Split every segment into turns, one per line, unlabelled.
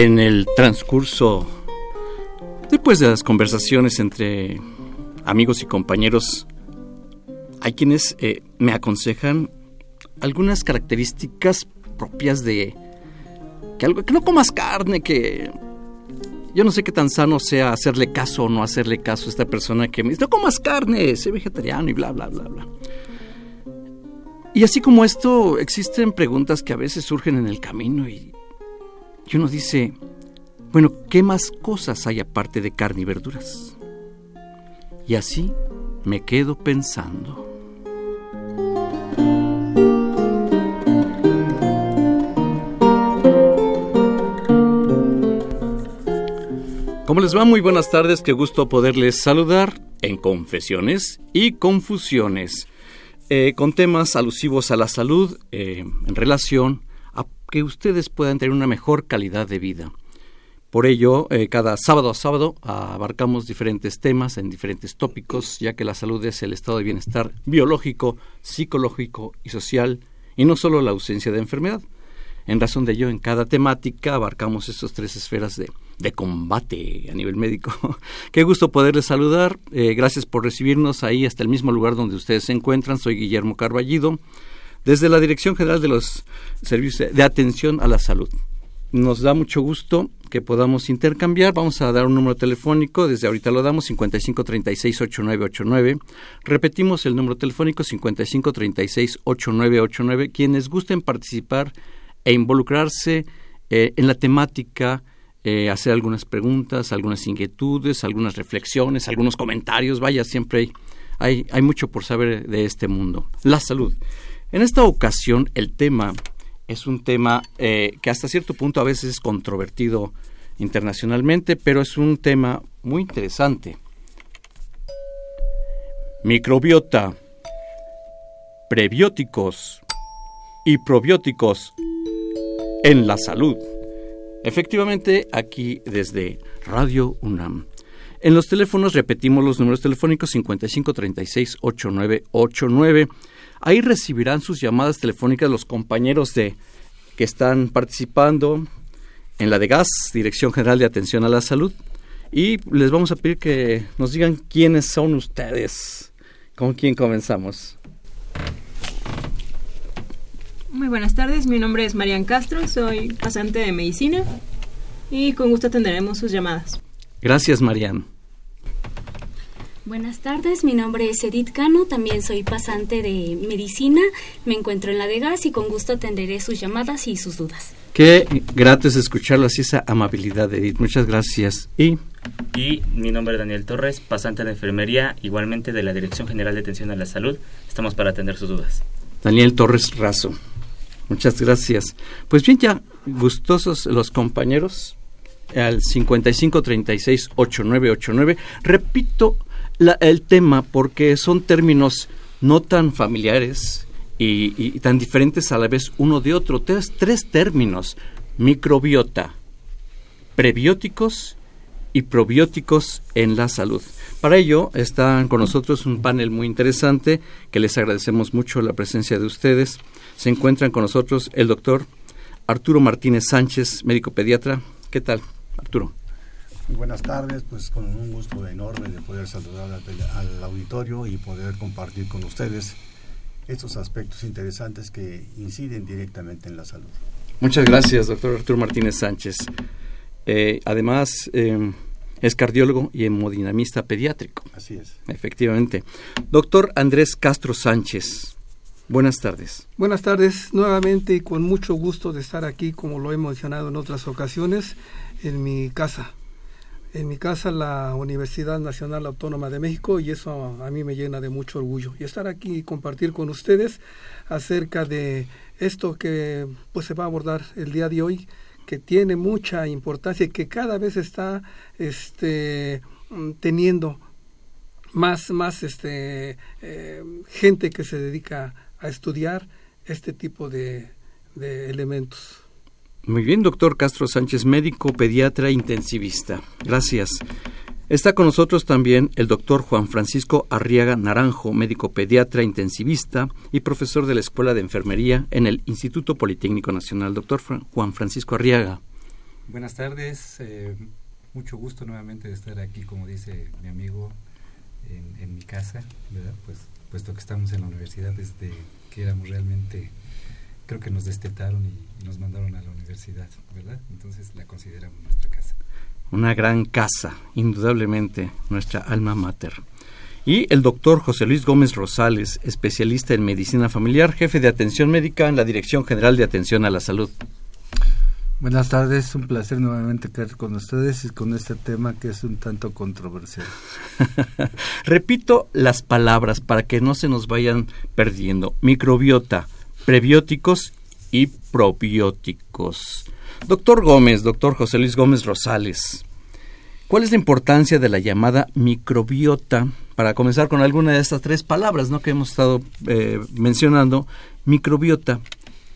En el transcurso, después de las conversaciones entre amigos y compañeros, hay quienes eh, me aconsejan algunas características propias de que algo que no comas carne, que yo no sé qué tan sano sea hacerle caso o no hacerle caso a esta persona que me dice, no comas carne, sé vegetariano y bla, bla, bla, bla. Y así como esto, existen preguntas que a veces surgen en el camino y y uno dice, bueno, ¿qué más cosas hay aparte de carne y verduras? Y así me quedo pensando. ¿Cómo les va? Muy buenas tardes, qué gusto poderles saludar en Confesiones y Confusiones, eh, con temas alusivos a la salud eh, en relación que ustedes puedan tener una mejor calidad de vida. Por ello, eh, cada sábado a sábado abarcamos diferentes temas en diferentes tópicos, ya que la salud es el estado de bienestar biológico, psicológico y social, y no solo la ausencia de enfermedad. En razón de ello, en cada temática abarcamos estas tres esferas de, de combate a nivel médico. Qué gusto poderles saludar. Eh, gracias por recibirnos ahí hasta el mismo lugar donde ustedes se encuentran. Soy Guillermo Carballido desde la Dirección General de los Servicios de Atención a la Salud. Nos da mucho gusto que podamos intercambiar. Vamos a dar un número telefónico, desde ahorita lo damos, 5536-8989. Repetimos el número telefónico, 5536-8989. Quienes gusten participar e involucrarse eh, en la temática, eh, hacer algunas preguntas, algunas inquietudes, algunas reflexiones, algunos comentarios. Vaya, siempre hay, hay, hay mucho por saber de este mundo. La salud. En esta ocasión el tema es un tema eh, que hasta cierto punto a veces es controvertido internacionalmente, pero es un tema muy interesante. Microbiota, prebióticos y probióticos en la salud. Efectivamente, aquí desde Radio UNAM. En los teléfonos repetimos los números telefónicos 5536 8989 Ahí recibirán sus llamadas telefónicas los compañeros de que están participando en la de GAS, Dirección General de Atención a la Salud, y les vamos a pedir que nos digan quiénes son ustedes. ¿Con quién comenzamos?
Muy buenas tardes, mi nombre es Marian Castro, soy pasante de medicina y con gusto atenderemos sus llamadas.
Gracias, Marian.
Buenas tardes, mi nombre es Edith Cano, también soy pasante de medicina, me encuentro en la de gas y con gusto atenderé sus llamadas y sus dudas.
Qué grato es escucharlo así, esa amabilidad, Edith. Muchas gracias. Y.
Y mi nombre es Daniel Torres, pasante de enfermería, igualmente de la Dirección General de Atención a la Salud. Estamos para atender sus dudas.
Daniel Torres Razo. Muchas gracias. Pues bien, ya gustosos los compañeros al 5536-8989. Repito el tema porque son términos no tan familiares y, tan diferentes a la vez uno de otro. Tres, tres términos, microbiota, prebióticos y probióticos en la salud. Para ello están con nosotros un panel muy interesante que les agradecemos mucho la presencia de ustedes. Se encuentran con nosotros el doctor Arturo Martínez Sánchez, médico pediatra. ¿Qué tal, Arturo?
Buenas tardes, pues con un gusto enorme de poder saludar al, auditorio y poder compartir con ustedes estos aspectos interesantes que inciden directamente en la salud.
Muchas gracias, doctor Arturo Martínez Sánchez. Eh, además, eh, es cardiólogo y hemodinamista pediátrico.
Así es.
Efectivamente. Doctor Andrés Castro Sánchez, buenas tardes.
Buenas tardes, nuevamente y con mucho gusto de estar aquí, como lo he mencionado en otras ocasiones, en mi casa. En mi casa, la Universidad Nacional Autónoma de México, y eso a mí me llena de mucho orgullo. Y estar aquí y compartir con ustedes acerca de esto que pues se va a abordar el día de hoy, que tiene mucha importancia y que cada vez está este, mm, teniendo más, más este, eh, gente que se dedica a estudiar este tipo de, de elementos.
Muy bien, doctor Castro Sánchez, médico, pediatra, intensivista. Gracias. Está con nosotros también el doctor Juan Francisco Arriaga Naranjo, médico pediatra intensivista y profesor de la Escuela de Enfermería en el Instituto Politécnico Nacional. Doctor Juan Francisco Arriaga.
Buenas tardes, eh, mucho gusto nuevamente de estar aquí, como dice mi amigo, en, mi casa, ¿verdad? Pues, puesto que estamos en la universidad desde que éramos realmente, creo que nos destetaron y nos mandaron a la universidad, ¿verdad? Entonces la consideramos nuestra casa
una gran casa, indudablemente nuestra alma mater. Y el doctor José Luis Gómez Rosales, especialista en medicina familiar, jefe de atención médica en la Dirección General de Atención a la Salud.
Buenas tardes, un placer nuevamente estar con ustedes y con este tema que es un tanto controversial.
Repito las palabras para que no se nos vayan perdiendo. Microbiota, prebióticos y probióticos. Doctor Gómez, doctor José Luis Gómez Rosales, ¿cuál es la importancia de la llamada microbiota? Para comenzar con alguna de estas tres palabras ¿no? que hemos estado eh, mencionando, microbiota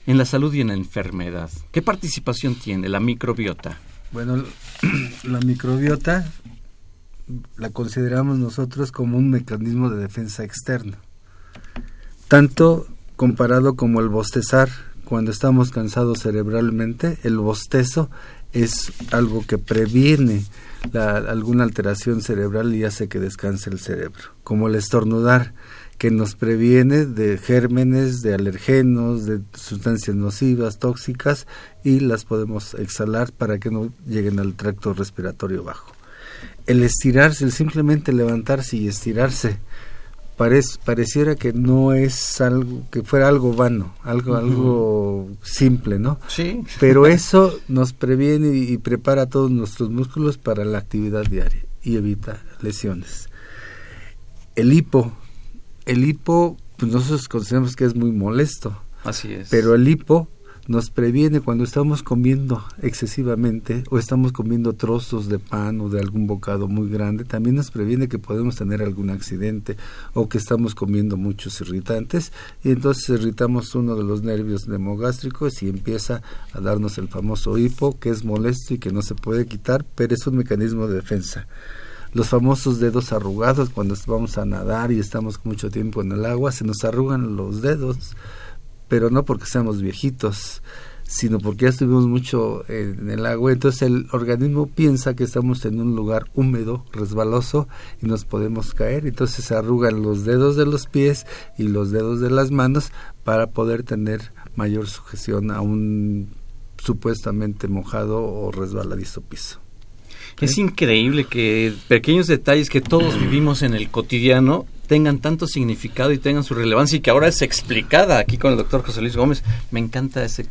en la salud y en la enfermedad. ¿Qué participación tiene la microbiota?
Bueno, la microbiota la consideramos nosotros como un mecanismo de defensa externo, tanto comparado como el bostezar, cuando estamos cansados cerebralmente, el bostezo es algo que previene alguna alteración cerebral y hace que descanse el cerebro, como el estornudar, que nos previene de gérmenes, de alergenos, de sustancias nocivas, tóxicas, y las podemos exhalar para que no lleguen al tracto respiratorio bajo. El estirarse, el simplemente levantarse y estirarse, pareciera que no es algo que fuera algo vano, algo algo simple, ¿no?
Sí.
Pero eso nos previene y, prepara todos nuestros músculos para la actividad diaria y evita lesiones. El hipo, el hipo, pues nosotros consideramos que es muy molesto.
Así es.
Pero el hipo nos previene cuando estamos comiendo excesivamente o estamos comiendo trozos de pan o de algún bocado muy grande, también nos previene que podemos tener algún accidente o que estamos comiendo muchos irritantes. Y entonces irritamos uno de los nervios nemogástricos y empieza a darnos el famoso hipo que es molesto y que no se puede quitar, pero es un mecanismo de defensa. Los famosos dedos arrugados cuando vamos a nadar y estamos mucho tiempo en el agua, se nos arrugan los dedos pero no porque seamos viejitos, sino porque ya estuvimos mucho en el agua, entonces el organismo piensa que estamos en un lugar húmedo, resbaloso y nos podemos caer, entonces se arrugan los dedos de los pies y los dedos de las manos para poder tener mayor sujeción a un supuestamente mojado o resbaladizo piso.
Es increíble que pequeños detalles que todos vivimos en el cotidiano tengan tanto significado y tengan su relevancia y que ahora es explicada aquí con el doctor José Luis Gómez. Me encanta ese,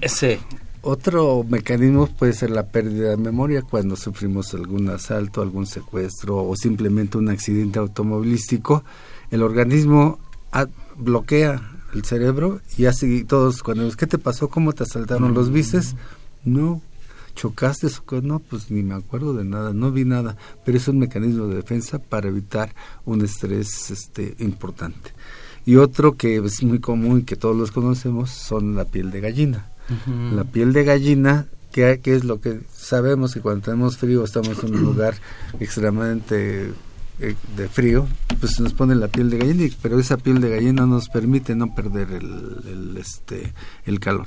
ese,
Otro mecanismo puede ser la pérdida de memoria cuando sufrimos algún asalto, algún secuestro o simplemente un accidente automovilístico. El organismo bloquea el cerebro y así todos cuando ¿qué te pasó? ¿Cómo te asaltaron los bices? No, chocaste, no, pues ni me acuerdo de nada, no vi nada, pero es un mecanismo de defensa para evitar un estrés este, importante. Y otro que es muy común y que todos los conocemos son la piel de gallina. La piel de gallina, que, es lo que sabemos que cuando tenemos frío estamos en un lugar extremadamente eh, de frío, pues nos pone la piel de gallina, pero esa piel de gallina nos permite no perder el, el, este, el calor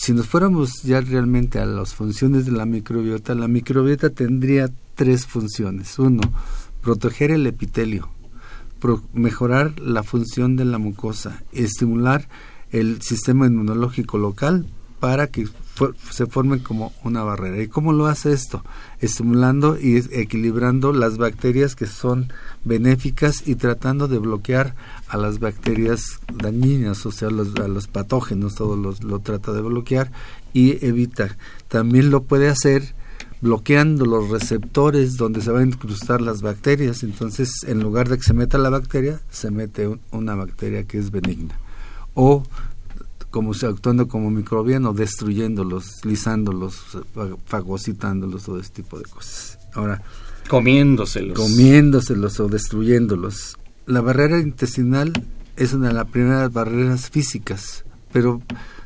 si nos fuéramos ya realmente a las funciones de la microbiota, la microbiota tendría tres funciones. Uno, proteger el epitelio, mejorar la función de la mucosa, estimular el sistema inmunológico local para que se forme como una barrera. ¿Y cómo lo hace esto? Estimulando y equilibrando las bacterias que son benéficas y tratando de bloquear a las bacterias dañinas, o sea, a los patógenos, todo lo trata de bloquear y evita. También lo puede hacer bloqueando los receptores donde se van a incrustar las bacterias. Entonces, en lugar de que se meta la bacteria, se mete una bacteria que es benigna. O como actuando como microbiano, destruyéndolos, lisándolos, fagocitándolos, todo este tipo de cosas. Ahora,
comiéndoselos.
Comiéndoselos o destruyéndolos. La barrera intestinal es una de las primeras barreras físicas, pero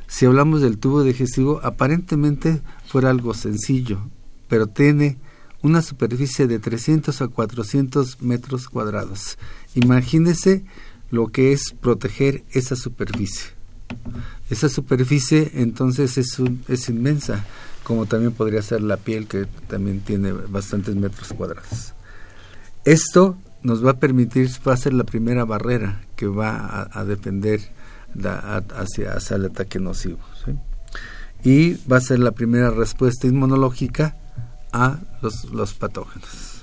si hablamos del tubo digestivo, aparentemente fuera algo sencillo, pero tiene una superficie de 300 a 400 metros cuadrados. Imagínese lo que es proteger esa superficie. Esa superficie entonces es, es inmensa, como también podría ser la piel que también tiene bastantes metros cuadrados. Esto nos va a permitir, va a ser la primera barrera que va a, defender hacia, hacia, el ataque nocivo. Y va a ser la primera respuesta inmunológica a los, los patógenos.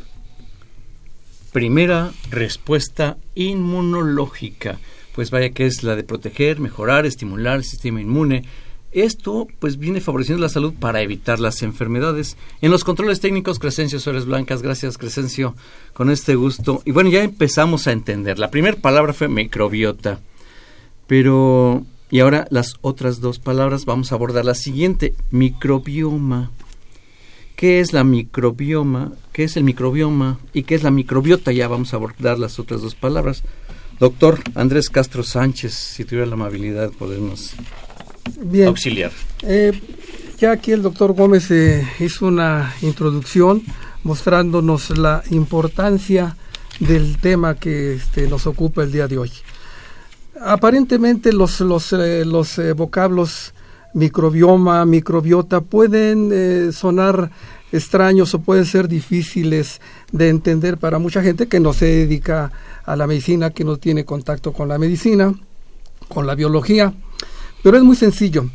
Primera respuesta inmunológica pues vaya que es la de proteger, mejorar, estimular el sistema inmune. Esto pues viene favoreciendo la salud para evitar las enfermedades. En los controles técnicos, Crescencio Suárez Blancas, gracias Crescencio, con este gusto. Y bueno, ya empezamos a entender. La primera palabra fue microbiota. Pero, y ahora las otras dos palabras, vamos a abordar la siguiente, microbioma. ¿Qué es la microbioma? ¿Qué es el microbioma? ¿Y qué es la microbiota? Ya vamos a abordar las otras dos palabras. Doctor Andrés Castro Sánchez, si tuviera la amabilidad de podernos auxiliar.
Eh, ya aquí el doctor Gómez eh, hizo una introducción mostrándonos la importancia del tema que este, nos ocupa el día de hoy. Aparentemente los, los, eh, los vocablos microbioma, microbiota pueden sonar extraños o pueden ser difíciles de entender para mucha gente que no se dedica a la medicina, que no tiene contacto con la medicina, con la biología, pero es muy sencillo.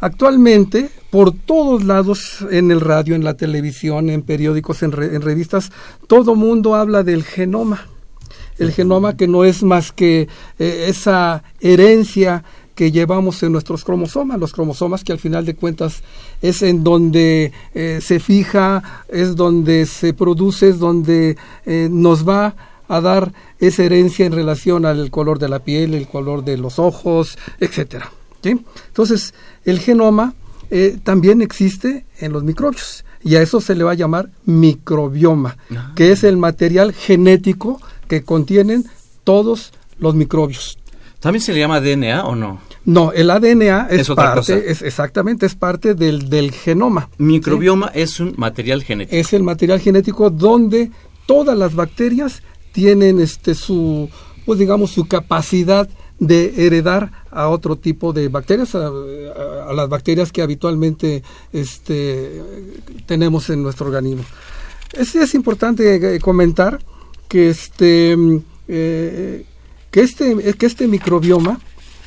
Actualmente, por todos lados, en el radio, en la televisión, en periódicos, en, revistas, todo mundo habla del genoma. El genoma que no es más que eh, esa herencia que llevamos en nuestros cromosomas, los cromosomas que al final de cuentas es en donde eh, se fija, es donde se produce, es donde eh, nos va a dar esa herencia en relación al color de la piel, el color de los ojos, etcétera. Entonces, el genoma eh, también existe en los microbios y a eso se le va a llamar microbioma, ah. que es el material genético que contienen todos los microbios.
¿También se le llama DNA o no?
No, el ADN es, parte, es exactamente, es parte del, del genoma.
Microbioma es un material genético.
Es el material genético donde todas las bacterias tienen este su pues digamos su capacidad de heredar a otro tipo de bacterias a, las bacterias que habitualmente este tenemos en nuestro organismo. Es, es importante eh, comentar que este eh, que este que este microbioma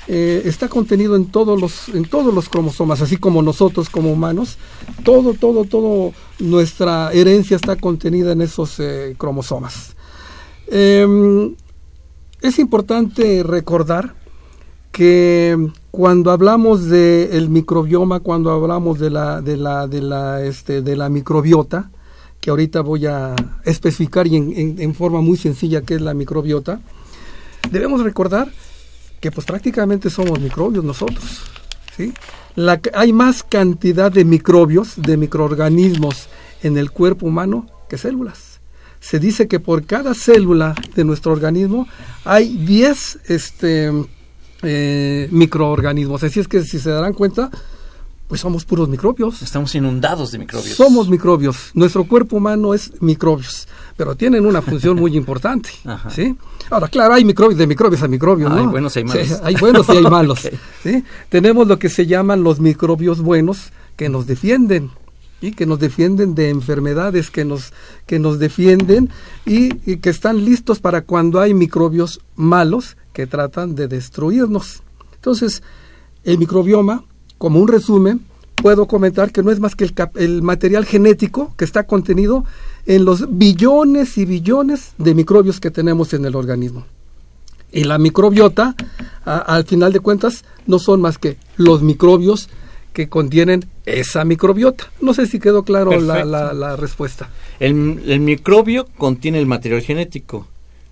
eh, está contenido en todos los en todos los cromosomas así como nosotros como humanos todo todo todo nuestra herencia está contenida en esos cromosomas Em, es importante recordar que cuando hablamos del microbioma, cuando hablamos de la, de la, de la, este, de la microbiota, que ahorita voy a especificar y en, forma muy sencilla qué es la microbiota, debemos recordar que pues prácticamente somos microbios nosotros. ¿sí? La, hay más cantidad de microbios, de microorganismos en el cuerpo humano que células se dice que por cada célula de nuestro organismo hay 10 este, eh, microorganismos. Así es que si se darán cuenta, Pues somos puros microbios.
Estamos inundados de microbios.
Somos microbios. Nuestro cuerpo humano es microbios, pero tienen una función muy importante. ¿sí? Ahora, claro, hay microbios de microbios a microbios, ¿no?
Hay buenos y hay malos.
Sí, hay buenos y hay malos. ¿sí? Tenemos lo que se llaman los microbios buenos que nos defienden y que nos defienden de enfermedades, que nos, que nos defienden y, y que están listos para cuando hay microbios malos que tratan de destruirnos. Entonces, el microbioma como un resumen, puedo comentar que no es más que el, material genético que está contenido en los billones y billones de microbios que tenemos en el organismo. Y la microbiota, al final de cuentas, no son más que los microbios que contienen esa microbiota. No sé si quedó claro la, respuesta.
el microbio contiene el material genético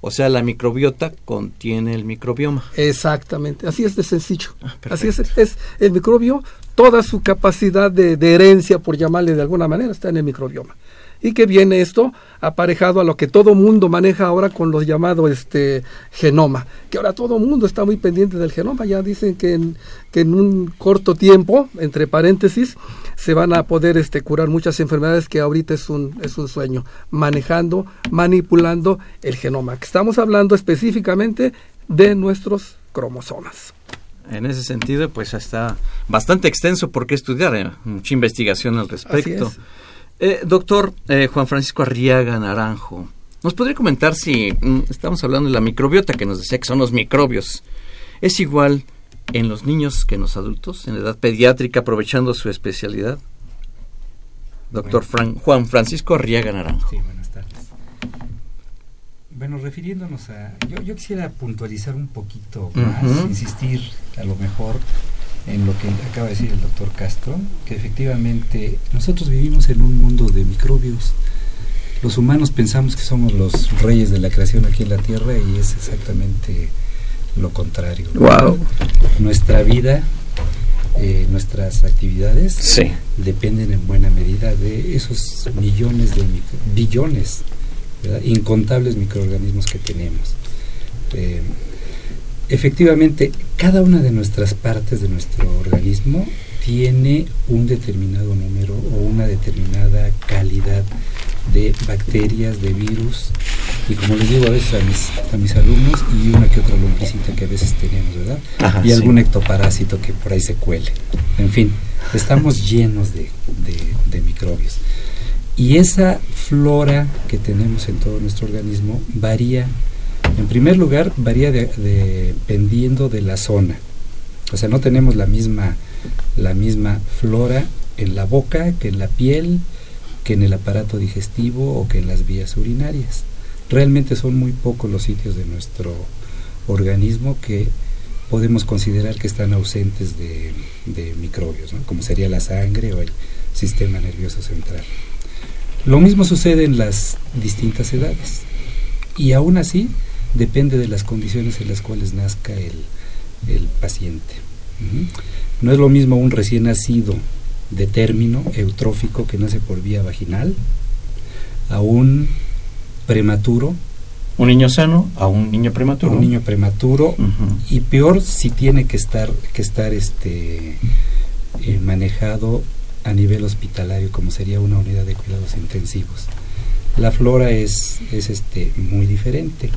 o sea, la microbiota contiene el microbioma.
Exactamente, así es de sencillo. Ah, así es, es el microbio, toda su capacidad de, herencia, por llamarle de alguna manera, está en el microbioma. Y que viene esto aparejado a lo que todo mundo maneja ahora con los llamados este, genoma, que ahora todo mundo está muy pendiente del genoma, ya dicen que que en un corto tiempo, entre paréntesis, se van a poder este, curar muchas enfermedades que ahorita es un, es un sueño, manejando, manipulando el genoma. Estamos hablando específicamente de nuestros cromosomas.
En ese sentido, pues está bastante extenso por qué estudiar, ¿eh? mucha investigación al respecto. Eh, doctor eh, Juan Francisco Arriaga Naranjo, ¿nos podría comentar si mm, estamos hablando de la microbiota que nos decía que son los microbios? ¿Es igual en los niños que en los adultos, en edad pediátrica, aprovechando su especialidad? Doctor Juan Francisco Arriaga Naranjo.
Sí, buenas tardes. Bueno, refiriéndonos a... Yo, quisiera puntualizar un poquito más, insistir a lo mejor en lo que acaba de decir el doctor Castro, que efectivamente nosotros vivimos en un mundo de microbios. Los humanos pensamos que somos los reyes de la creación aquí en la Tierra y es exactamente lo contrario.
Wow.
Nuestra vida, eh, nuestras actividades dependen en buena medida de esos millones de billones, incontables microorganismos que tenemos. Eh, efectivamente, cada una de nuestras partes de nuestro organismo tiene un determinado número o una determinada calidad de bacterias, de virus, y como les digo a veces a mis, a mis alumnos, y una que otra lombricita que a veces tenemos, ¿verdad? y algún ectoparásito que por ahí se cuele. En fin, estamos llenos de, de, microbios. Y esa flora que tenemos en todo nuestro organismo varía, en primer lugar, varía dependiendo de la zona. O sea, no tenemos la misma, la misma flora en la boca que en la piel, que en el aparato digestivo o que en las vías urinarias. Realmente son muy pocos los sitios de nuestro organismo que podemos considerar que están ausentes de, microbios, como sería la sangre o el sistema nervioso central. Lo mismo sucede en las distintas edades y aún así depende de las condiciones en las cuales nazca el, paciente. No es lo mismo un recién nacido de término eutrófico que nace por vía vaginal a un prematuro.
Un niño sano a un niño prematuro.
Un niño prematuro. Y peor si tiene que estar que estar este eh, manejado a nivel hospitalario como sería una unidad de cuidados intensivos. La flora es es este muy diferente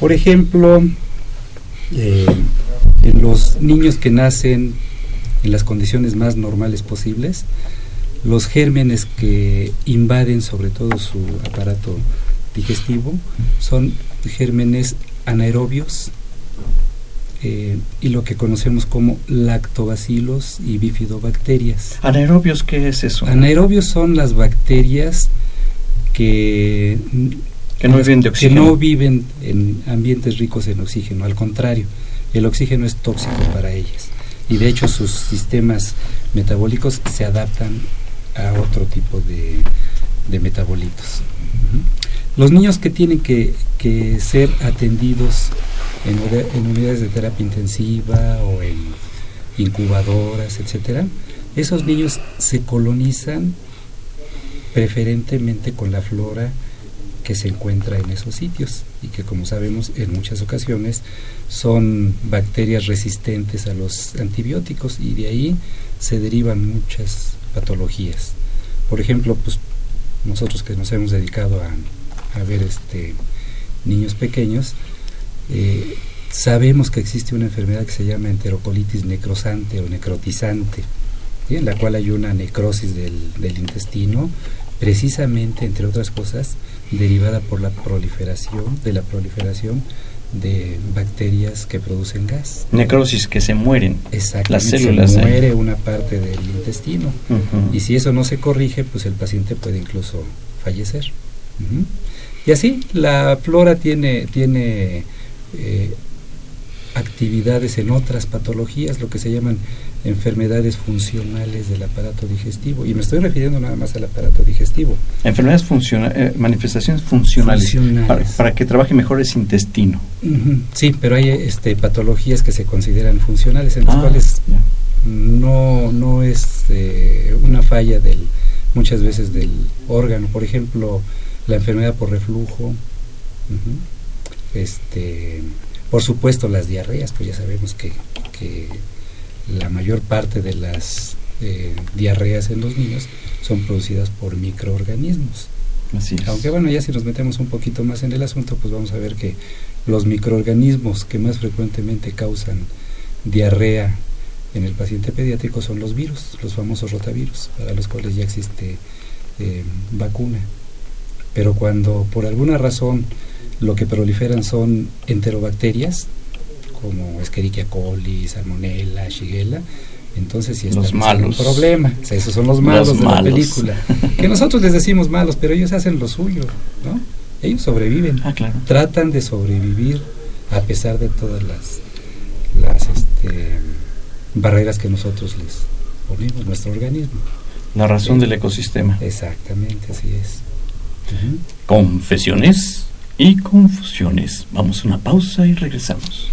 por ejemplo eh, en los niños que nacen en las condiciones más normales posibles, los gérmenes que invaden sobre todo su aparato digestivo son gérmenes anaerobios eh, y lo que conocemos como lactobacilos y bifidobacterias.
¿Anaerobios qué es eso?
Anaerobios son las bacterias que,
que no viven de oxígeno.
Que no viven en ambientes ricos en oxígeno, al contrario, el oxígeno es tóxico para ellas y de hecho sus sistemas metabólicos se adaptan a otro tipo de, de metabolitos. Los niños que tienen que, que ser atendidos en, en, unidades de terapia intensiva o en incubadoras, etcétera, esos niños se colonizan preferentemente con la flora que se encuentra en esos sitios y que como sabemos en muchas ocasiones son bacterias resistentes a los antibióticos y de ahí se derivan muchas patologías. Por ejemplo, pues nosotros que nos hemos dedicado a, ver este niños pequeños, eh, sabemos que existe una enfermedad que se llama enterocolitis necrosante o necrotizante, en la cual hay una necrosis del intestino, precisamente, entre otras cosas, derivada por la proliferación, de la proliferación de bacterias que producen gas.
Necrosis, que se mueren.
Exactamente,
las células.
Se muere una parte del intestino. Y si eso no se corrige, pues el paciente puede incluso fallecer. Y así, la flora tiene, tiene eh, actividades en otras patologías, lo que se llaman enfermedades funcionales del aparato digestivo. Y me estoy refiriendo nada más al aparato digestivo.
Enfermedades funcionales, eh, manifestaciones funcionales, Para, que trabaje mejor ese intestino.
Sí, pero hay este, patologías que se consideran funcionales, en las ah, cuales no, no es eh, una falla del muchas veces del órgano. Por ejemplo, la enfermedad por reflujo. este por supuesto las diarreas, pues ya sabemos que, que la mayor parte de las eh, diarreas en los niños son producidas por microorganismos.
Así
Aunque bueno, ya si nos metemos un poquito más en el asunto, pues vamos a ver que los microorganismos que más frecuentemente causan diarrea en el paciente pediátrico son los virus, los famosos rotavirus, para los cuales ya existe eh, vacuna. Pero cuando por alguna razón lo que proliferan son enterobacterias, como Escherichia coli, Salmonella, Shigella, entonces sí
los malos.
un problema. esos son los malos de la película. Que nosotros les decimos malos, pero ellos hacen lo suyo, ¿no? Ellos sobreviven.
Ah, claro.
Tratan de sobrevivir a pesar de todas las, las este, barreras que nosotros les ponemos, nuestro organismo.
La razón del ecosistema.
Exactamente, así es.
Confesiones y confusiones. Vamos a una pausa y regresamos.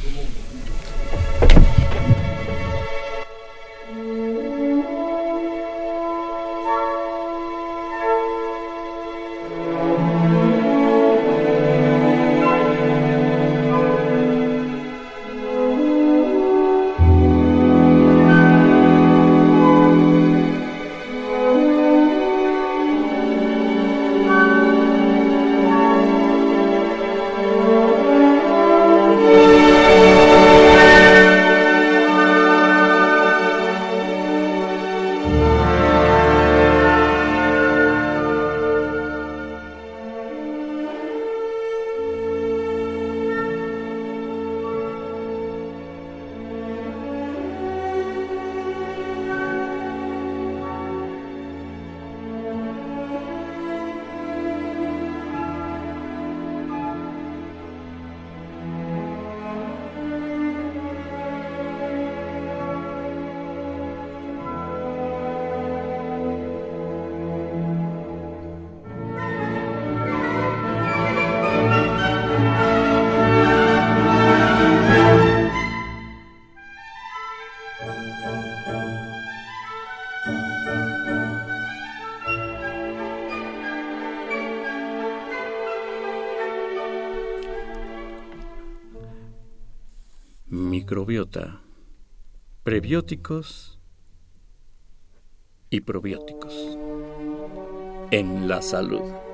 Microbiota, prebióticos y probióticos en la salud.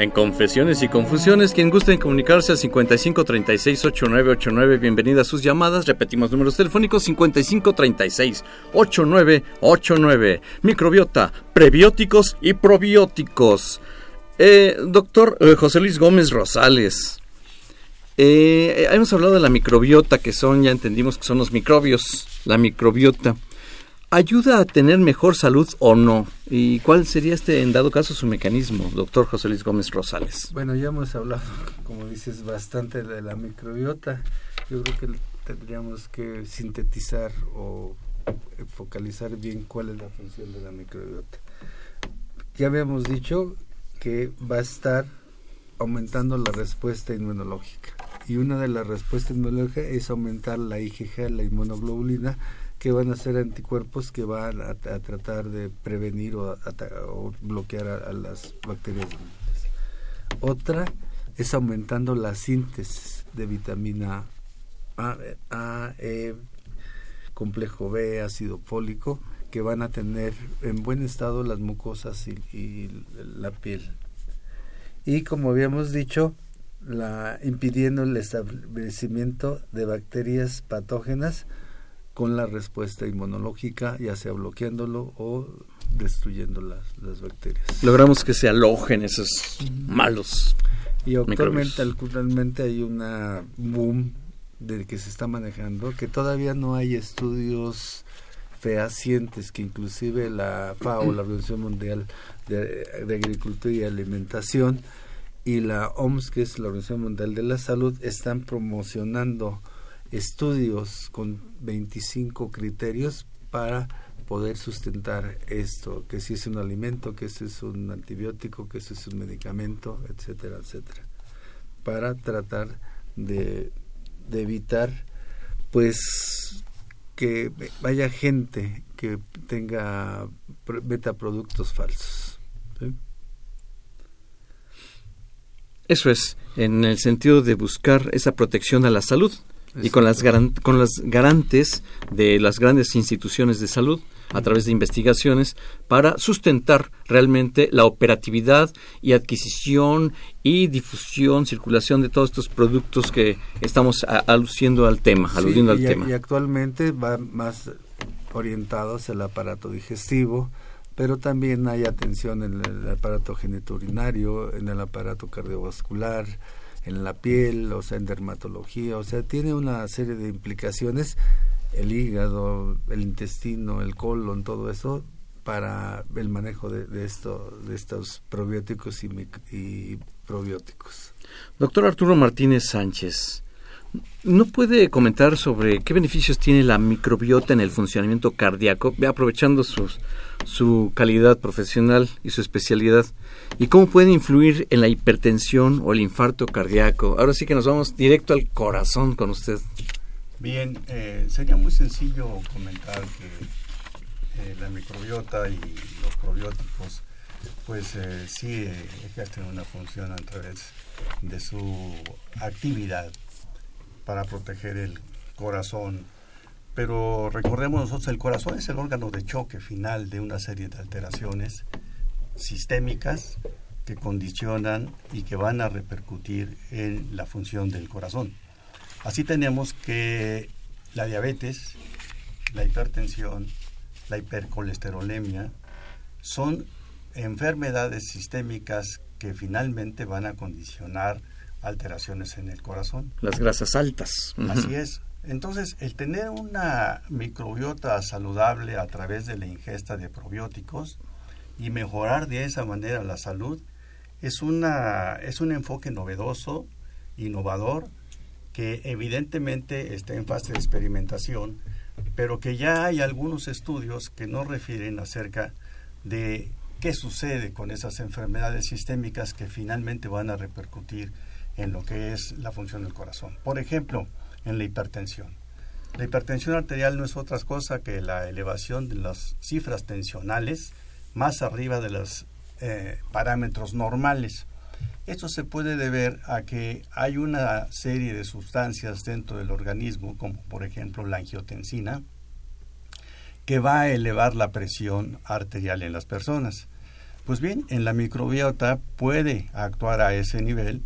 En Confesiones y Confusiones, quien guste en comunicarse al 55 36 8989, bienvenida a sus llamadas. Repetimos números telefónicos 55 36 8989. Microbiota, prebióticos y probióticos. Eh, doctor eh, José Luis Gómez Rosales. Eh, hemos hablado de la microbiota, que son, ya entendimos que son los microbios, la microbiota. ¿Ayuda a tener mejor salud o no? ¿Y cuál sería este, en dado caso, su mecanismo, doctor José Luis Gómez Rosales?
Bueno, ya hemos hablado, como dices, bastante de la microbiota. Yo creo que tendríamos que sintetizar o focalizar bien cuál es la función de la microbiota. Ya habíamos dicho que va a estar aumentando la respuesta inmunológica. Y una de las respuestas inmunológicas es aumentar la IgG, la inmunoglobulina, que van a ser anticuerpos que van a, tratar de prevenir o, bloquear a, las bacterias. Otra es aumentando la síntesis de vitamina A, A E, complejo B, ácido fólico, que van a tener en buen estado las mucosas y, la piel. Y como habíamos dicho, la, impidiendo el establecimiento de bacterias patógenas con la respuesta inmunológica, ya sea bloqueándolo o destruyendo las, las bacterias.
Logramos que se alojen esos malos.
Y actualmente, actualmente hay una boom de que se está manejando, que todavía no hay estudios fehacientes que inclusive la FAO, la Organización Mundial de, Agricultura y Alimentación, y la OMS, que es la Organización Mundial de la Salud, están promocionando estudios con 25 criterios para poder sustentar esto, que si es un alimento, que si es un antibiótico, que si es un medicamento, etcétera, etcétera, para tratar de, de evitar pues que vaya gente que tenga productos falsos.
Eso es, en el sentido de buscar esa protección a la salud y con las, con las garantes de las grandes instituciones de salud a través de investigaciones para sustentar realmente la operatividad y adquisición y difusión, circulación de todos estos productos que estamos aludiendo al tema, aludiendo al tema.
Y actualmente va más orientado hacia el aparato digestivo, pero también hay atención en el aparato genitourinario, en el aparato cardiovascular, en la piel, o sea, en dermatología, o sea, tiene una serie de implicaciones el hígado, el intestino, el colon, todo eso para el manejo de, esto, de estos probióticos y, y probióticos.
Doctor Arturo Martínez Sánchez, ¿No puede comentar sobre qué beneficios tiene la microbiota en el funcionamiento cardíaco, aprovechando su, calidad profesional y su especialidad? ¿Y cómo pueden influir en la hipertensión o el infarto cardíaco? Ahora sí que nos vamos directo al corazón con usted.
Bien, eh, sería muy sencillo comentar que eh, la microbiota y los probióticos pues eh, sí ejercen una función a través de su actividad para proteger el corazón. Pero recordemos nosotros, el corazón es el órgano de choque final de una serie de alteraciones sistémicas que condicionan y que van a repercutir en la función del corazón. Así tenemos que la diabetes, la hipertensión, la hipercolesterolemia son enfermedades sistémicas que finalmente van a condicionar alteraciones en el corazón.
Las grasas altas.
Así es. Entonces, el tener una microbiota saludable a través de la ingesta de probióticos y mejorar de esa manera la salud es, una, es un enfoque novedoso, innovador, que evidentemente está en fase de experimentación, pero que ya hay algunos estudios que nos refieren acerca de qué sucede con esas enfermedades sistémicas que finalmente van a repercutir en lo que es la función del corazón. Por ejemplo, en la hipertensión. La hipertensión arterial no es otra cosa que la elevación de las cifras tensionales más arriba de los eh, parámetros normales. Esto se puede deber a que hay una serie de sustancias dentro del organismo, como por ejemplo la angiotensina, que va a elevar la presión arterial en las personas. Pues bien, en la microbiota puede actuar a ese nivel,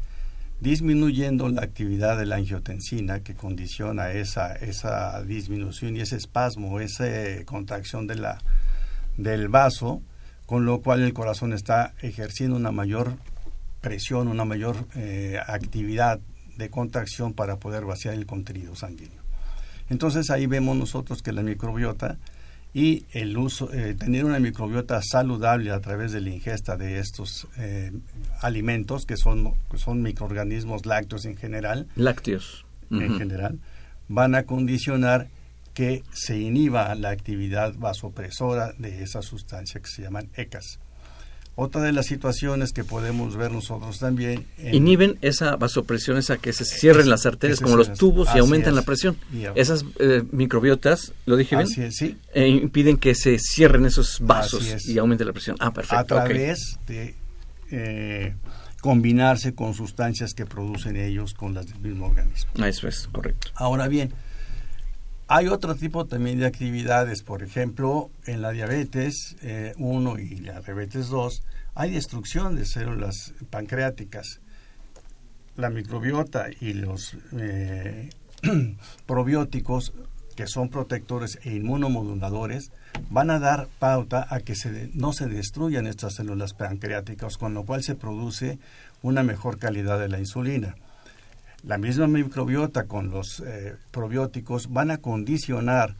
disminuyendo la actividad de la angiotensina que condiciona esa, esa disminución y ese espasmo, esa contracción de la, del vaso, con lo cual el corazón está ejerciendo una mayor presión, una mayor eh, actividad de contracción para poder vaciar el contenido sanguíneo. Entonces ahí vemos nosotros que la microbiota y el uso, eh, tener una microbiota saludable a través de la ingesta de estos eh, alimentos que son, son microorganismos lácteos en general.
Lácteos.
En general, van a condicionar que se inhiba la actividad vasopresora de esa sustancia que se llaman ECAS. Otra de las situaciones que podemos ver nosotros también...
Inhiben esa vasopresión, esa que se cierren las arterias como los tubos y aumentan la presión. Esas eh, microbiotas, ¿lo dije bien?
sí.
Eh, impiden que se cierren esos vasos y aumente la presión. Ah, perfecto.
A través de eh, combinarse con sustancias que producen ellos con las del mismo organismo.
Eso es, correcto.
Ahora bien, hay otro tipo también de actividades, por ejemplo, en la diabetes 1 y la diabetes 2, hay destrucción de células pancreáticas. La microbiota y los eh, probióticos, que son protectores e inmunomoduladores, van a dar pauta a que se no se destruyan estas células pancreáticas, con lo cual se produce una mejor calidad de la insulina. La misma microbiota con los eh, probióticos van a condicionar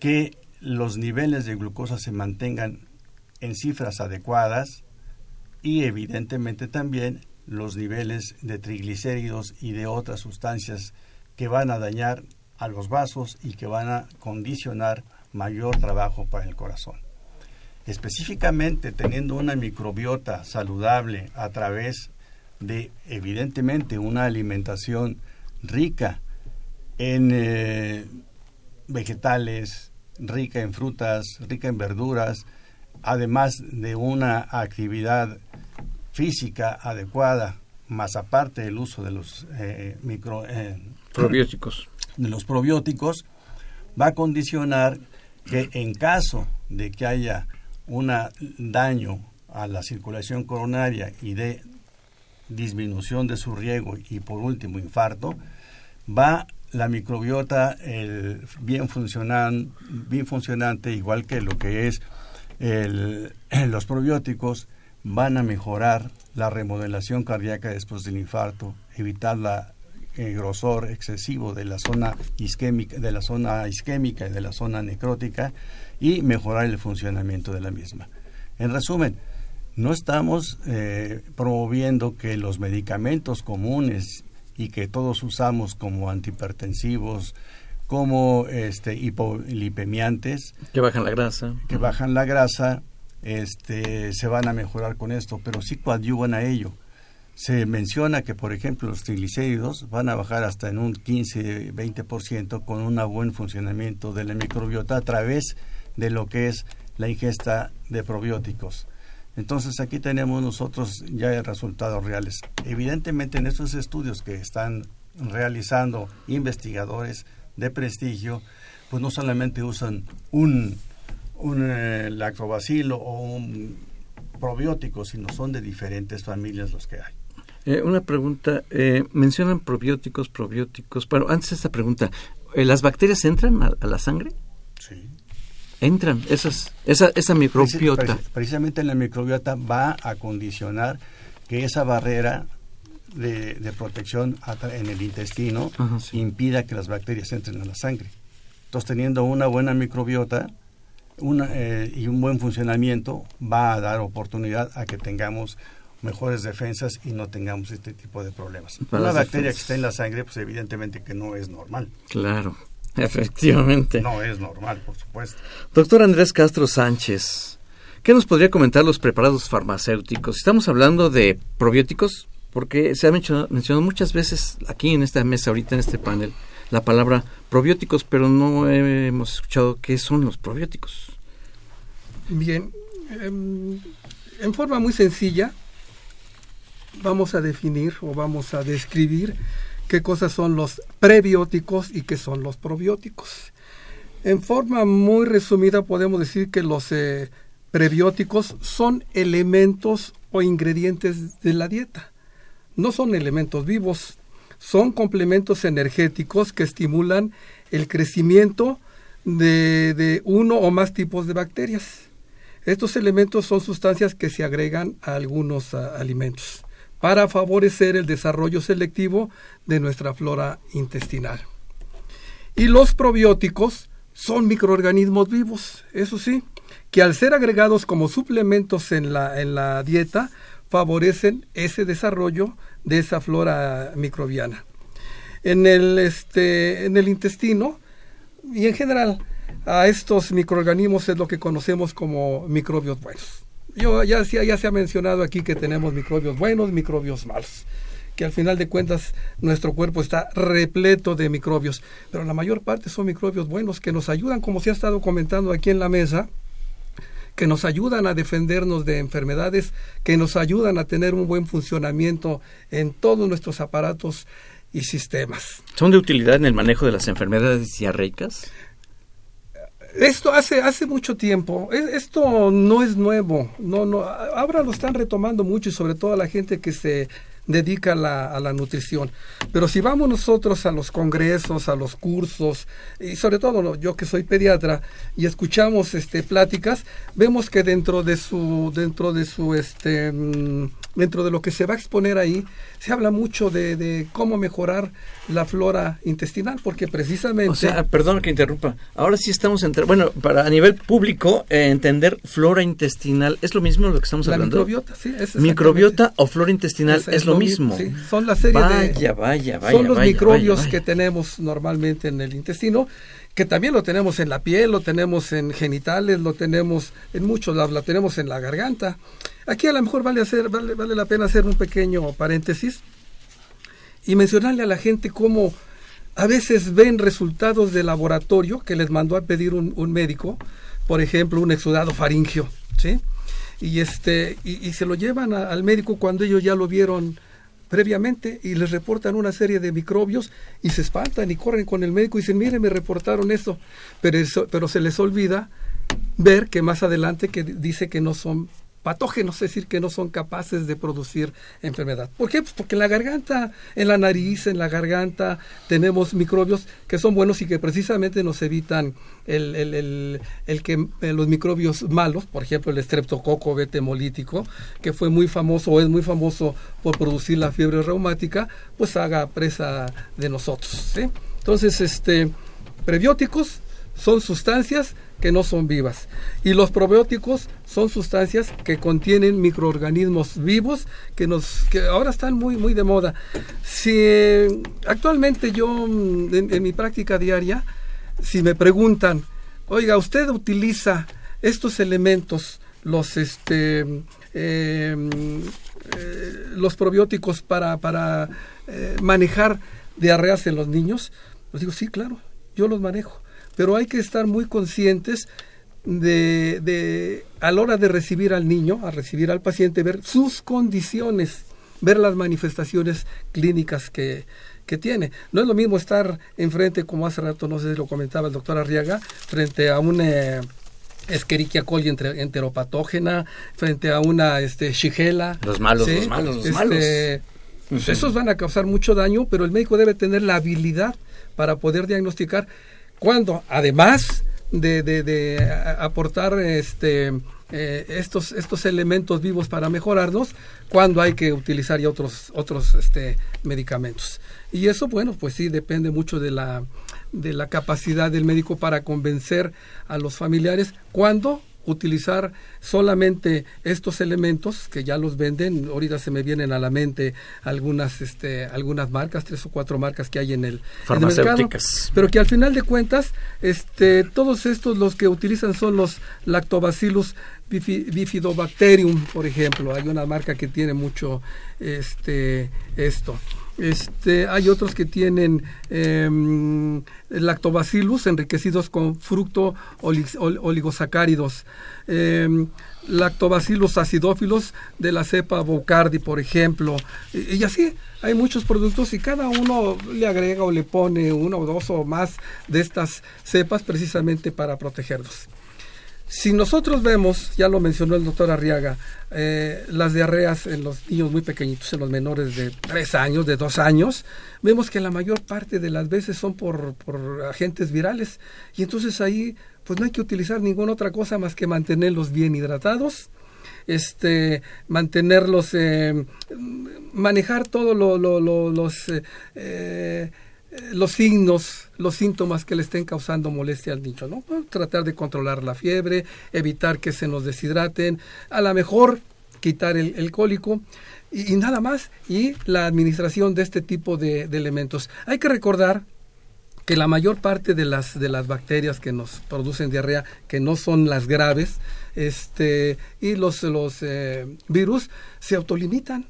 que los niveles de glucosa se mantengan en cifras adecuadas y evidentemente también los niveles de triglicéridos y de otras sustancias que van a dañar a los vasos y que van a condicionar mayor trabajo para el corazón. Específicamente teniendo una microbiota saludable a través de evidentemente una alimentación rica en eh, vegetales, rica en frutas, rica en verduras, además de una actividad física adecuada, más aparte del uso de los eh, micro eh,
probióticos,
de los probióticos, va a condicionar que en caso de que haya un daño a la circulación coronaria y de disminución de su riego y por último infarto, va la microbiota bien, funcionan, bien funcionante, igual que lo que es el, los probióticos, van a mejorar la remodelación cardíaca después del infarto, evitar la, el grosor excesivo de la zona isquémica, de la zona isquémica y de la zona necrótica y mejorar el funcionamiento de la misma. En resumen, no estamos eh, promoviendo que los medicamentos comunes y que todos usamos como antihipertensivos, como este hipolipemiantes
que bajan la grasa,
que bajan la grasa, este se van a mejorar con esto, pero sí coadyuvan a ello. Se menciona que, por ejemplo, los triglicéridos van a bajar hasta en un 15-20% con un buen funcionamiento de la microbiota a través de lo que es la ingesta de probióticos. Entonces aquí tenemos nosotros ya resultados reales. Evidentemente en estos estudios que están realizando investigadores de prestigio, pues no solamente usan un, un eh, lactobacilo o un probiótico, sino son de diferentes familias los que hay.
Eh, una pregunta, eh, mencionan probióticos, probióticos, pero antes de esta pregunta, ¿las bacterias entran a la sangre?
Sí
entran esas, esa, esa microbiota.
precisamente la microbiota va a condicionar que esa barrera de, protección en el intestino impida que las bacterias entren a la sangre. Entonces, teniendo una buena microbiota una, eh, y un buen funcionamiento, va a dar oportunidad a que tengamos mejores defensas y no tengamos este tipo de problemas. una bacteria que está en la sangre, pues evidentemente que no es normal.
Claro. Efectivamente.
No es normal, por supuesto.
Doctor Andrés Castro Sánchez, ¿qué nos podría comentar los preparados farmacéuticos? Estamos hablando de probióticos, porque se ha mencionado, muchas veces aquí en esta mesa, ahorita en este panel, la palabra probióticos, pero no hemos escuchado qué son los probióticos.
Bien, em, en forma muy sencilla, vamos a definir o vamos a describir qué cosas son los prebióticos y qué son los probióticos. En forma muy resumida podemos decir que los eh, prebióticos son elementos o ingredientes de la dieta. No son elementos vivos, son complementos energéticos que estimulan el crecimiento de, uno o más tipos de bacterias. Estos elementos son sustancias que se agregan a algunos alimentos para favorecer el desarrollo selectivo de nuestra flora intestinal. Y los probióticos son microorganismos vivos, eso sí, que al ser agregados como suplementos en la, en la dieta, favorecen ese desarrollo de esa flora microbiana. En el, este, en el intestino y en general a estos microorganismos es lo que conocemos como microbios buenos yo ya, se ha mencionado aquí que tenemos microbios buenos, microbios malos que al final de cuentas nuestro cuerpo está repleto de microbios, pero la mayor parte son microbios buenos que nos ayudan, como se ha estado comentando aquí en la mesa, que nos ayudan a defendernos de enfermedades, que nos ayudan a tener un buen funcionamiento en todos nuestros aparatos y sistemas.
¿Son de utilidad en el manejo de las enfermedades diarreicas?
Esto hace hace mucho tiempo. Esto no es nuevo. No no. Ahora lo están retomando mucho y sobre todo a la gente que se dedica a la, a la nutrición. Pero si vamos nosotros a los congresos, a los cursos, y sobre todo yo que soy pediatra, y escuchamos este, pláticas, vemos que dentro de su, dentro de su, este, mm, dentro de lo que se va a exponer ahí, se habla mucho de, de cómo mejorar la flora intestinal, porque precisamente... O
sea, perdón que interrumpa, ahora sí estamos entre, bueno, para a nivel público, eh, entender flora intestinal, ¿es lo mismo lo que estamos
la
hablando?
microbiota, sí. Es
microbiota o flora intestinal es, lo mismo.
Sí, son la serie
vaya, Vaya, vaya,
Son los
vaya,
microbios
vaya,
que tenemos normalmente en el intestino, que también lo tenemos en la piel, lo tenemos en genitales, lo tenemos en muchos lados, la tenemos en la garganta. Aquí a lo mejor vale, hacer, vale, vale la pena hacer un pequeño paréntesis y mencionarle a la gente cómo a veces ven resultados de laboratorio que les mandó a pedir un, médico, por ejemplo, un exudado faringio, ¿sí? Y, este, y, se lo llevan al médico cuando ellos ya lo vieron previamente y les reportan una serie de microbios y se espantan y corren con el médico y dicen, mire, me reportaron esto, pero, eso, pero se les olvida ver que más adelante que dice que no son patógenos, es decir, que no son capaces de producir enfermedad. ¿Por qué? Pues porque en la garganta, en la nariz, en la garganta, tenemos microbios que son buenos y que precisamente nos evitan el, el, el, el que eh, los microbios malos, por ejemplo, el estreptococo betemolítico, que fue muy famoso o es muy famoso por producir la fiebre reumática, pues haga presa de nosotros. Entonces, este, prebióticos son sustancias que no son vivas. Y los probióticos son sustancias que contienen microorganismos vivos que nos que ahora están muy muy de moda. Si actualmente yo en, en mi práctica diaria si me preguntan, "Oiga, usted utiliza estos elementos los este eh, eh, los probióticos para para eh, manejar diarreas en los niños?" Les digo, "Sí, claro, yo los manejo." Pero hay que estar muy conscientes de, de, a la hora de recibir al niño, a recibir al paciente, ver sus condiciones, ver las manifestaciones clínicas que, que tiene. No es lo mismo estar enfrente, como hace rato, no sé si lo comentaba el doctor Arriaga, frente a un... Eh, Escherichia coli enteropatógena frente a una este Shigella.
Los malos, ¿sí? los malos, los
este,
malos.
Pues esos van a causar mucho daño, pero el médico debe tener la habilidad para poder diagnosticar cuando además de, de, de aportar este eh, estos estos elementos vivos para mejorarnos cuando hay que utilizar ya otros otros este medicamentos. Y eso bueno pues sí depende mucho de la de la capacidad del médico para convencer a los familiares cuando utilizar solamente estos elementos que ya los venden. Ahorita se me vienen a la mente algunas este algunas marcas tres o cuatro marcas que hay en el, en el mercado pero que al final de cuentas este todos estos los que utilizan son los lactobacillus bifidobacterium por ejemplo. Hay una marca que tiene mucho este esto este, hay otros que tienen eh, lactobacillus enriquecidos con fructo oligosacáridos. Eh, lactobacillus acidófilos de la cepa Bocardi, por ejemplo. Y, y, así hay muchos productos y cada uno le agrega o le pone uno o dos o más de estas cepas precisamente para protegerlos. Si nosotros vemos, ya lo mencionó el doctor Arriaga, eh, las diarreas en los niños muy pequeñitos, en los menores de 3 años, de 2 años, vemos que la mayor parte de las veces son por, por agentes virales. Y entonces ahí pues no hay que utilizar ninguna otra cosa más que mantenerlos bien hidratados, este mantenerlos eh, manejar todos lo, lo, lo, los eh, eh, los signos, los síntomas que le estén causando molestia al niño, ¿no? Pues tratar de controlar la fiebre, evitar que se nos deshidraten, a lo mejor quitar el, el cólico y, nada más, y la administración de este tipo de, de elementos. Hay que recordar que la mayor parte de las de las bacterias que nos producen diarrea que no son las graves este y los los eh, virus se autolimitan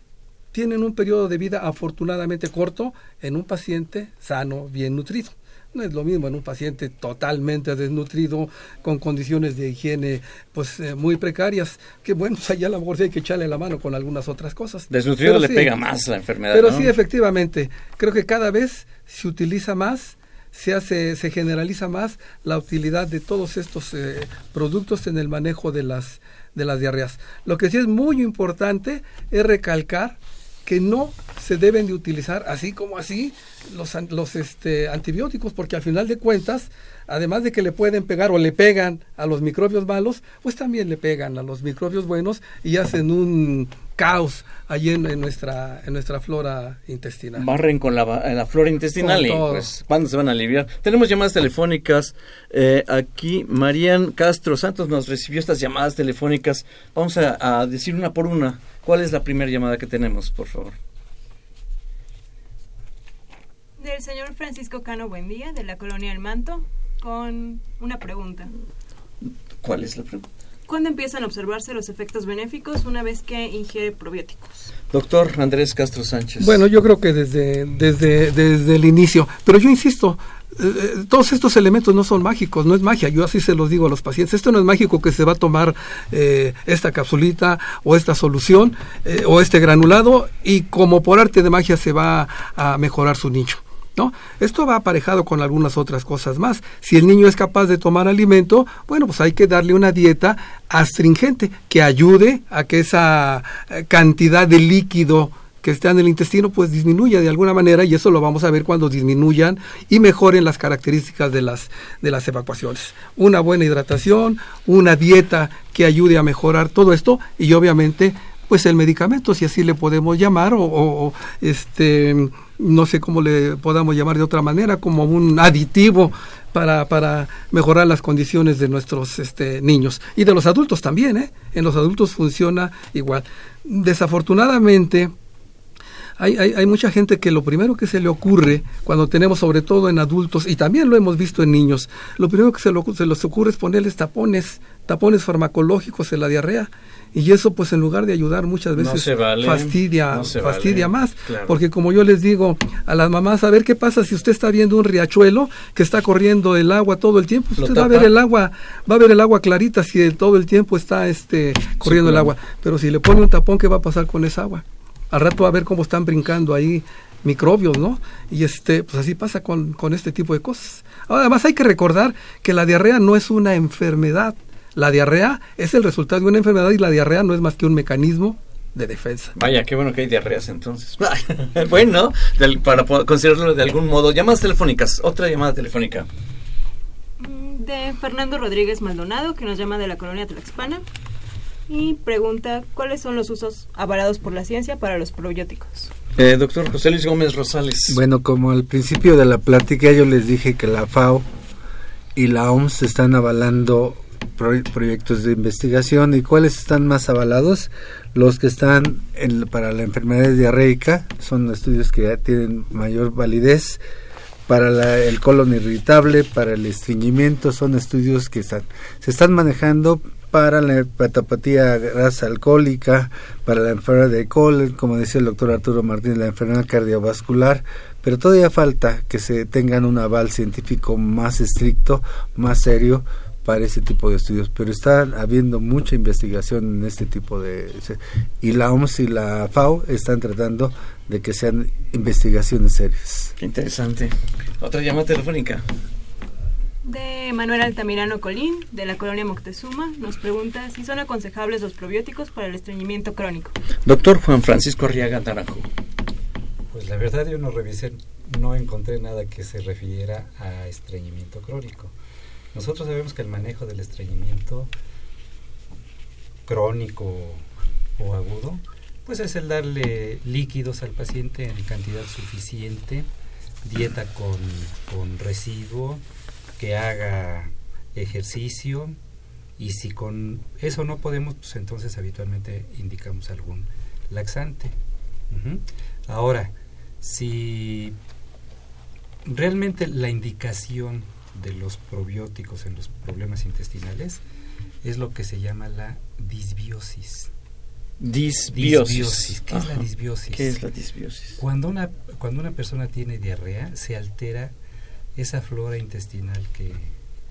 tienen un periodo de vida afortunadamente corto en un paciente sano bien nutrido no es lo mismo en un paciente totalmente desnutrido, con condiciones de higiene pues eh, muy precarias, que bueno, pues allá a lo mejor hay que echarle la mano con algunas otras cosas.
Desnutrido le pega más la enfermedad.
Pero sí, efectivamente, creo que cada vez se utiliza más se hace se generaliza más la utilidad de todos estos eh, productos en el manejo de las de las diarreas. Lo que sí es muy importante es recalcar que no se deben de utilizar así como así los, los este, antibióticos, porque al final de cuentas, además de que le pueden pegar o le pegan a los microbios malos, pues también le pegan a los microbios buenos y hacen un caos allí en, nuestra en nuestra flora intestinal.
Barren con la, la flora intestinal y pues ¿cuándo se van a aliviar? Tenemos llamadas telefónicas. Eh, aquí Marían Castro Santos nos recibió estas llamadas telefónicas. Vamos a decir una por una. ¿Cuál es la primera llamada que tenemos, por favor?
Del señor Francisco Cano Buendía, de la colonia El Manto, con una pregunta.
¿Cuál es la pregunta?
¿Cuándo empiezan a observarse los efectos benéficos una vez que ingiere probióticos?
Doctor Andrés Castro Sánchez.
Bueno, yo creo que desde, desde, desde el inicio, pero yo insisto, eh, todos estos elementos no son mágicos, no es magia, yo así se los digo a los pacientes, esto no es mágico que se va a tomar eh, esta capsulita o esta solución eh, o este granulado y como por arte de magia se va a mejorar su niño. Esto va aparejado con algunas otras cosas más. Si el niño es capaz de tomar alimento, bueno, pues hay que darle una dieta astringente que ayude a que esa cantidad de líquido que está en el intestino pues disminuya de alguna manera y eso lo vamos a ver cuando disminuyan y mejoren las características de las de las evacuaciones. Una buena hidratación, una dieta que ayude a mejorar todo esto y obviamente pues el medicamento si así le podemos llamar o, este no sé cómo le podamos llamar de otra manera como un aditivo para, para mejorar las condiciones de nuestros este, niños y de los adultos también, ¿eh? En los adultos funciona igual. Desafortunadamente, hay, hay, hay, mucha gente que lo primero que se le ocurre cuando tenemos, sobre todo en adultos, y también lo hemos visto en niños, lo primero que se, se les ocurre es ponerles tapones, tapones farmacológicos en la diarrea. Y eso, pues en lugar de ayudar muchas veces, fastidia, fastidia más. Porque como yo les digo a las mamás, a ver qué pasa si usted está viendo un riachuelo que está corriendo el agua todo el tiempo. Usted va a ver el agua, va a ver el agua clarita si todo el tiempo está este corriendo el agua. Pero si le pone un tapón, ¿qué va a pasar con esa agua? al rato a ver cómo están brincando ahí microbios, ¿no? Y este, pues así pasa con, con este tipo de cosas. Además hay que recordar que la diarrea no es una enfermedad. La diarrea es el resultado de una enfermedad y la diarrea no es más que un mecanismo de defensa.
Vaya, qué bueno que hay diarreas entonces. bueno, para considerarlo de algún modo. Llamadas telefónicas, otra llamada telefónica.
Mm, de Fernando Rodríguez Maldonado, que nos llama de la colonia Tlaxpana y pregunta cuáles son los usos avalados por la ciencia para los probióticos.
Eh, doctor José Luis Gómez Rosales.
Bueno, como al principio de la plática yo les dije que la FAO y la OMS están avalando proyectos de investigación y cuáles están más avalados. Los que están para la enfermedad diarreica son estudios que ya tienen mayor validez. Para el colon irritable para el estreñimiento son estudios que están se están manejando para la hepatopatía grasa alcohólica, para la enfermedad de colon, como decía el doctor Arturo Martínez, la enfermedad cardiovascular, pero todavía falta que se tengan un aval científico más estricto, más serio para ese tipo de estudios, pero está habiendo mucha investigación en este tipo de y la OMS y la FAO están tratando de que sean investigaciones serias.
Qué interesante. Otra llamada telefónica
de Manuel Altamirano Colín, de la colonia Moctezuma, nos pregunta si son aconsejables los probióticos para el estreñimiento crónico.
Doctor Juan Francisco Arriaga Naranjo.
Pues la verdad yo no revisé, no encontré nada que se refiriera a estreñimiento crónico. Nosotros sabemos que el manejo del estreñimiento crónico o agudo, pues es el darle líquidos al paciente en cantidad suficiente, dieta con, con residuo, que haga ejercicio y si con eso no podemos, pues entonces habitualmente indicamos algún laxante. Ahora, si realmente la indicación de los probióticos en los problemas intestinales es lo que se llama la disbiosis.
Disbiosis.
¿Qué es la disbiosis?
¿Qué es la disbiosis?
Cuando una, cuando una persona tiene diarrea, se altera esa flora intestinal que,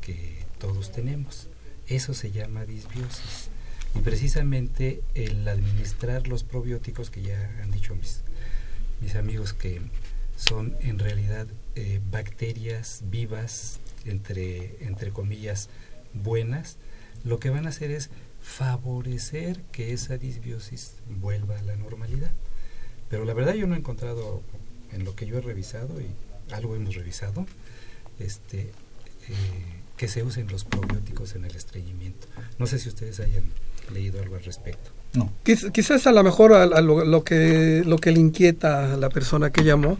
que todos tenemos. Eso se llama disbiosis. Y precisamente el administrar los probióticos, que ya han dicho mis, mis amigos que son en realidad eh, bacterias vivas, entre, entre comillas, buenas, lo que van a hacer es favorecer que esa disbiosis vuelva a la normalidad. Pero la verdad yo no he encontrado en lo que yo he revisado, y algo hemos revisado, este, eh, que se usen los probióticos en el estreñimiento. No sé si ustedes hayan leído algo al respecto.
No. quizás a lo mejor a, lo, que, lo que le inquieta a la persona que llamó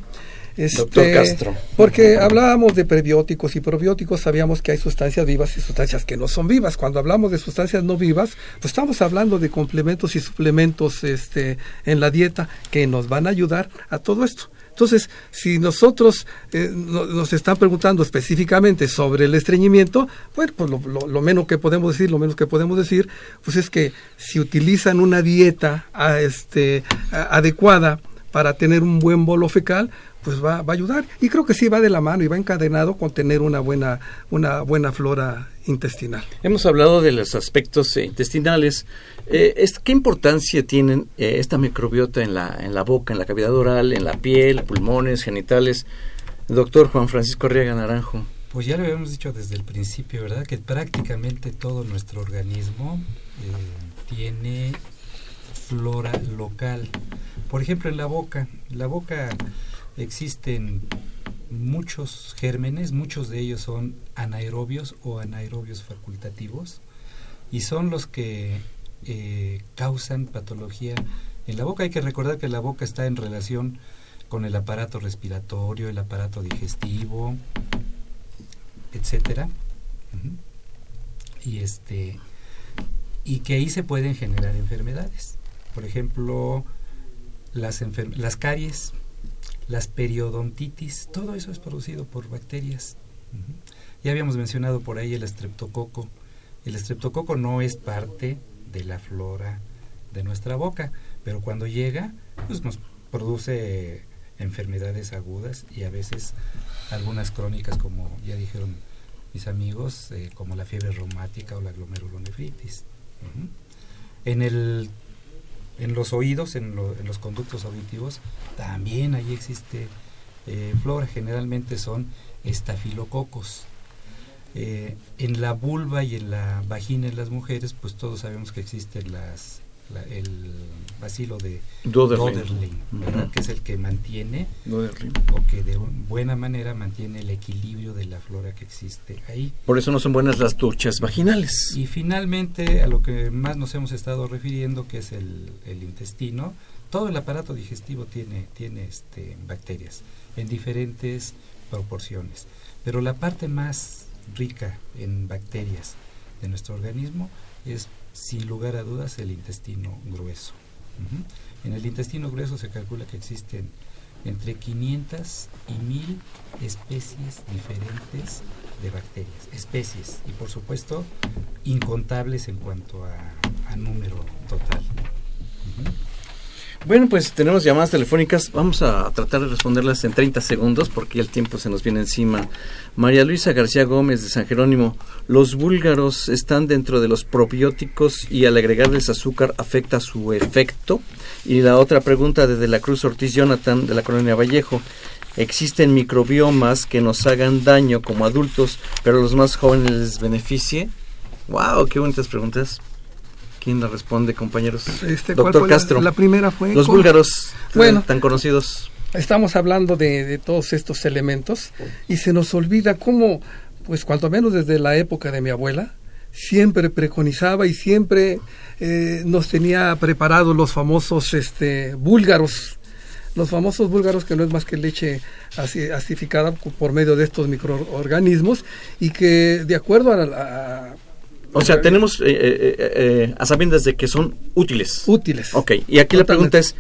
este,
Doctor Castro.
Porque hablábamos de prebióticos y probióticos, sabíamos que hay sustancias vivas y sustancias que no son vivas. Cuando hablamos de sustancias no vivas, pues estamos hablando de complementos y suplementos este, en la dieta que nos van a ayudar a todo esto. Entonces, si nosotros eh, nos están preguntando específicamente sobre el estreñimiento, bueno, pues lo, menos que podemos decir, lo menos que podemos decir, pues es que si utilizan una dieta a, este, adecuada para tener un buen bolo fecal, pues va, va, a ayudar. Y creo que sí va de la mano y va encadenado con tener una buena, una buena flora intestinal.
Hemos hablado de los aspectos eh, intestinales. Eh, ¿Qué importancia tienen eh, esta microbiota en la, en la boca, en la cavidad oral, en la piel, pulmones, genitales? Doctor Juan Francisco Arriaga Naranjo.
Pues ya lo habíamos dicho desde el principio, ¿verdad? Que prácticamente todo nuestro organismo tiene flora local. Por ejemplo, en la boca. La boca existen muchos gérmenes, muchos de ellos son anaerobios o anaerobios facultativos y son los que eh, causan patología en la boca. Hay que recordar que la boca está en relación con el aparato respiratorio, el aparato digestivo, etcétera. Y este y que ahí se pueden generar enfermedades. Por ejemplo, las, las caries, las periodontitis, todo eso es producido por bacterias. Ya habíamos mencionado por ahí el estreptococo. El estreptococo no es parte de la flora de nuestra boca, pero cuando llega, pues nos produce enfermedades agudas y a veces algunas crónicas, como ya dijeron mis amigos, eh, como la fiebre reumática o la glomerulonefritis. En el en los oídos, en, los conductos auditivos, también ahí existe eh, flora, generalmente son estafilococos. Eh, en la vulva y en la vagina en las mujeres, pues todos sabemos que existen las el bacilo de Doderling, que es el que mantiene o que de buena manera mantiene el equilibrio de la flora que existe ahí.
Por eso no son buenas las duchas vaginales.
Y finalmente, a lo que más nos hemos estado refiriendo, que es el, el intestino, todo el aparato digestivo tiene, tiene este, bacterias en diferentes proporciones. Pero la parte más rica en bacterias de nuestro organismo es sin lugar a dudas el intestino grueso. En el intestino grueso se calcula que existen entre 500 y 1000 especies diferentes de bacterias, especies, y por supuesto incontables en cuanto a, número total.
Bueno, pues tenemos llamadas telefónicas. Vamos a tratar de responderlas en 30 segundos porque el tiempo se nos viene encima. María Luisa García Gómez de San Jerónimo. Los búlgaros están dentro de los probióticos y al agregarles azúcar afecta su efecto. Y la otra pregunta de De la Cruz Ortiz Jonathan de la colonia Vallejo. ¿Existen microbiomas que nos hagan daño como adultos, pero a los más jóvenes les beneficie? ¡Wow! ¡Qué bonitas preguntas! ¿Quién la responde, compañeros?
Este, Doctor Castro. La, primera fue...
Los búlgaros, bueno, tan conocidos.
Estamos hablando de, todos estos elementos y se nos olvida cómo, pues cuanto menos desde la época de mi abuela, siempre preconizaba y siempre eh, nos tenía preparados los famosos este, búlgaros, los famosos búlgaros que no es más que leche acidificada por medio de estos microorganismos y que de acuerdo a, a
o sea, tenemos eh, eh, eh, a sabiendas de que son útiles.
Útiles.
Ok, y aquí la pregunta es,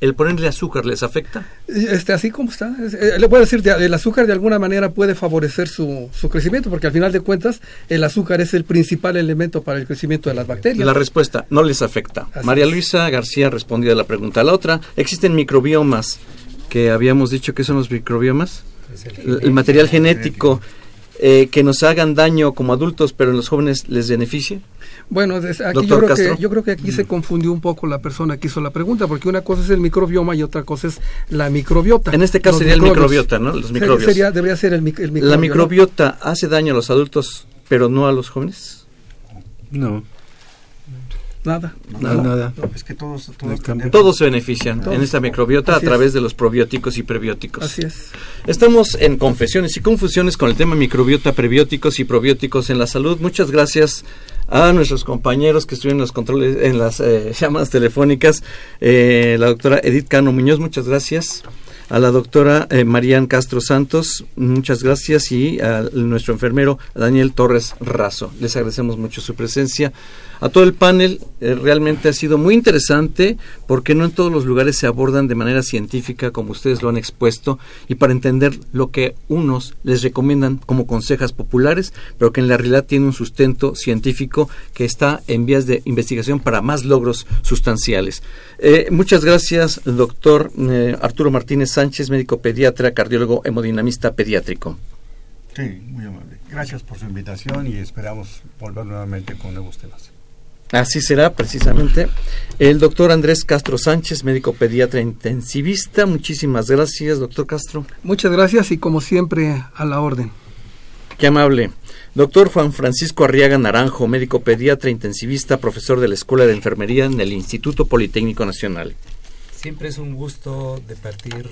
¿El ponerle azúcar les afecta?
Este, así como está. Eh, le puedo decir, el azúcar de alguna manera puede favorecer su, su, crecimiento, porque al final de cuentas el azúcar es el principal elemento para el crecimiento de las bacterias.
La respuesta, no les afecta. María Luisa García respondía a la pregunta. La otra, ¿existen microbiomas que habíamos dicho que son los microbiomas? El, material genético eh, que nos hagan daño como adultos, pero en los jóvenes les beneficie.
Bueno, aquí yo, creo que, yo creo que aquí se confundió un poco la persona que hizo la pregunta, porque una cosa es el microbioma y otra cosa es la microbiota.
En este caso sería el microbiota, ¿no? Los microbios.
Sería, debería ser el, microbiota.
¿La microbiota hace daño a los adultos, pero no a los jóvenes?
No.
Nada.
Nada.
es que todos,
todos, se benefician en esta microbiota a través de los probióticos y prebióticos.
Así es.
Estamos en confesiones y confusiones con el tema microbiota, prebióticos y probióticos en la salud. Muchas gracias a nuestros compañeros que estuvieron en los controles, en las eh, llamadas telefónicas. Eh, la doctora Edith Cano Muñoz, muchas gracias. A la doctora eh, Marían Castro Santos, muchas gracias. Y a nuestro enfermero Daniel Torres Razo. Les agradecemos mucho su presencia a todo el panel. Eh, realmente ha sido muy interesante porque no en todos los lugares se abordan de manera científica como ustedes lo han expuesto y para entender lo que unos les recomiendan como consejas populares, pero que en la realidad tiene un sustento científico que está en vías de investigación para más logros sustanciales. Eh, muchas gracias, doctor eh, Arturo Martínez Sánchez, médico pediatra, cardiólogo, hemodinamista pediátrico.
Sí, muy amable. Gracias por su invitación y esperamos volver nuevamente con nuevos temas.
Así será precisamente. El doctor Andrés Castro Sánchez, médico pediatra intensivista. Muchísimas gracias, doctor Castro.
Muchas gracias y como siempre a la orden.
Qué amable. Doctor Juan Francisco Arriaga Naranjo, médico pediatra intensivista, profesor de la Escuela de Enfermería en el Instituto Politécnico Nacional.
Siempre es un gusto de partir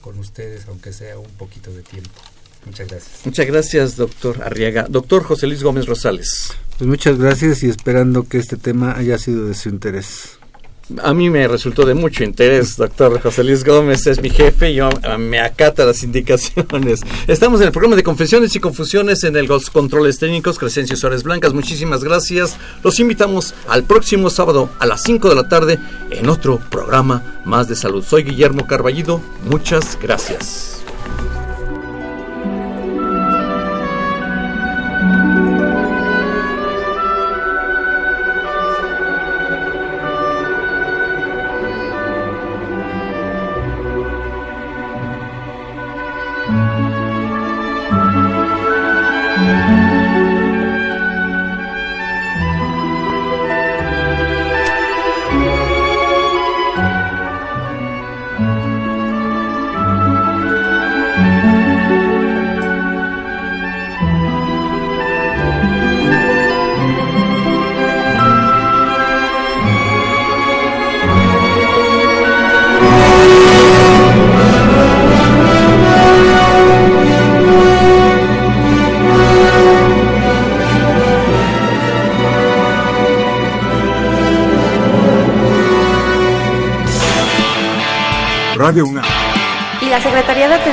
con ustedes, aunque sea un poquito de tiempo. Muchas gracias.
Muchas gracias, doctor Arriaga. Doctor José Luis Gómez Rosales.
Pues muchas gracias y esperando que este tema haya sido de su interés.
A mí me resultó de mucho interés, doctor José Luis Gómez es mi jefe y yo, ah, me acata las indicaciones. Estamos en el programa de confesiones y confusiones en el Los Controles Técnicos, Crescencio Suárez Blancas. Muchísimas gracias. Los invitamos al próximo sábado a las 5 de la tarde en otro programa más de salud. Soy Guillermo Carballido. Muchas gracias.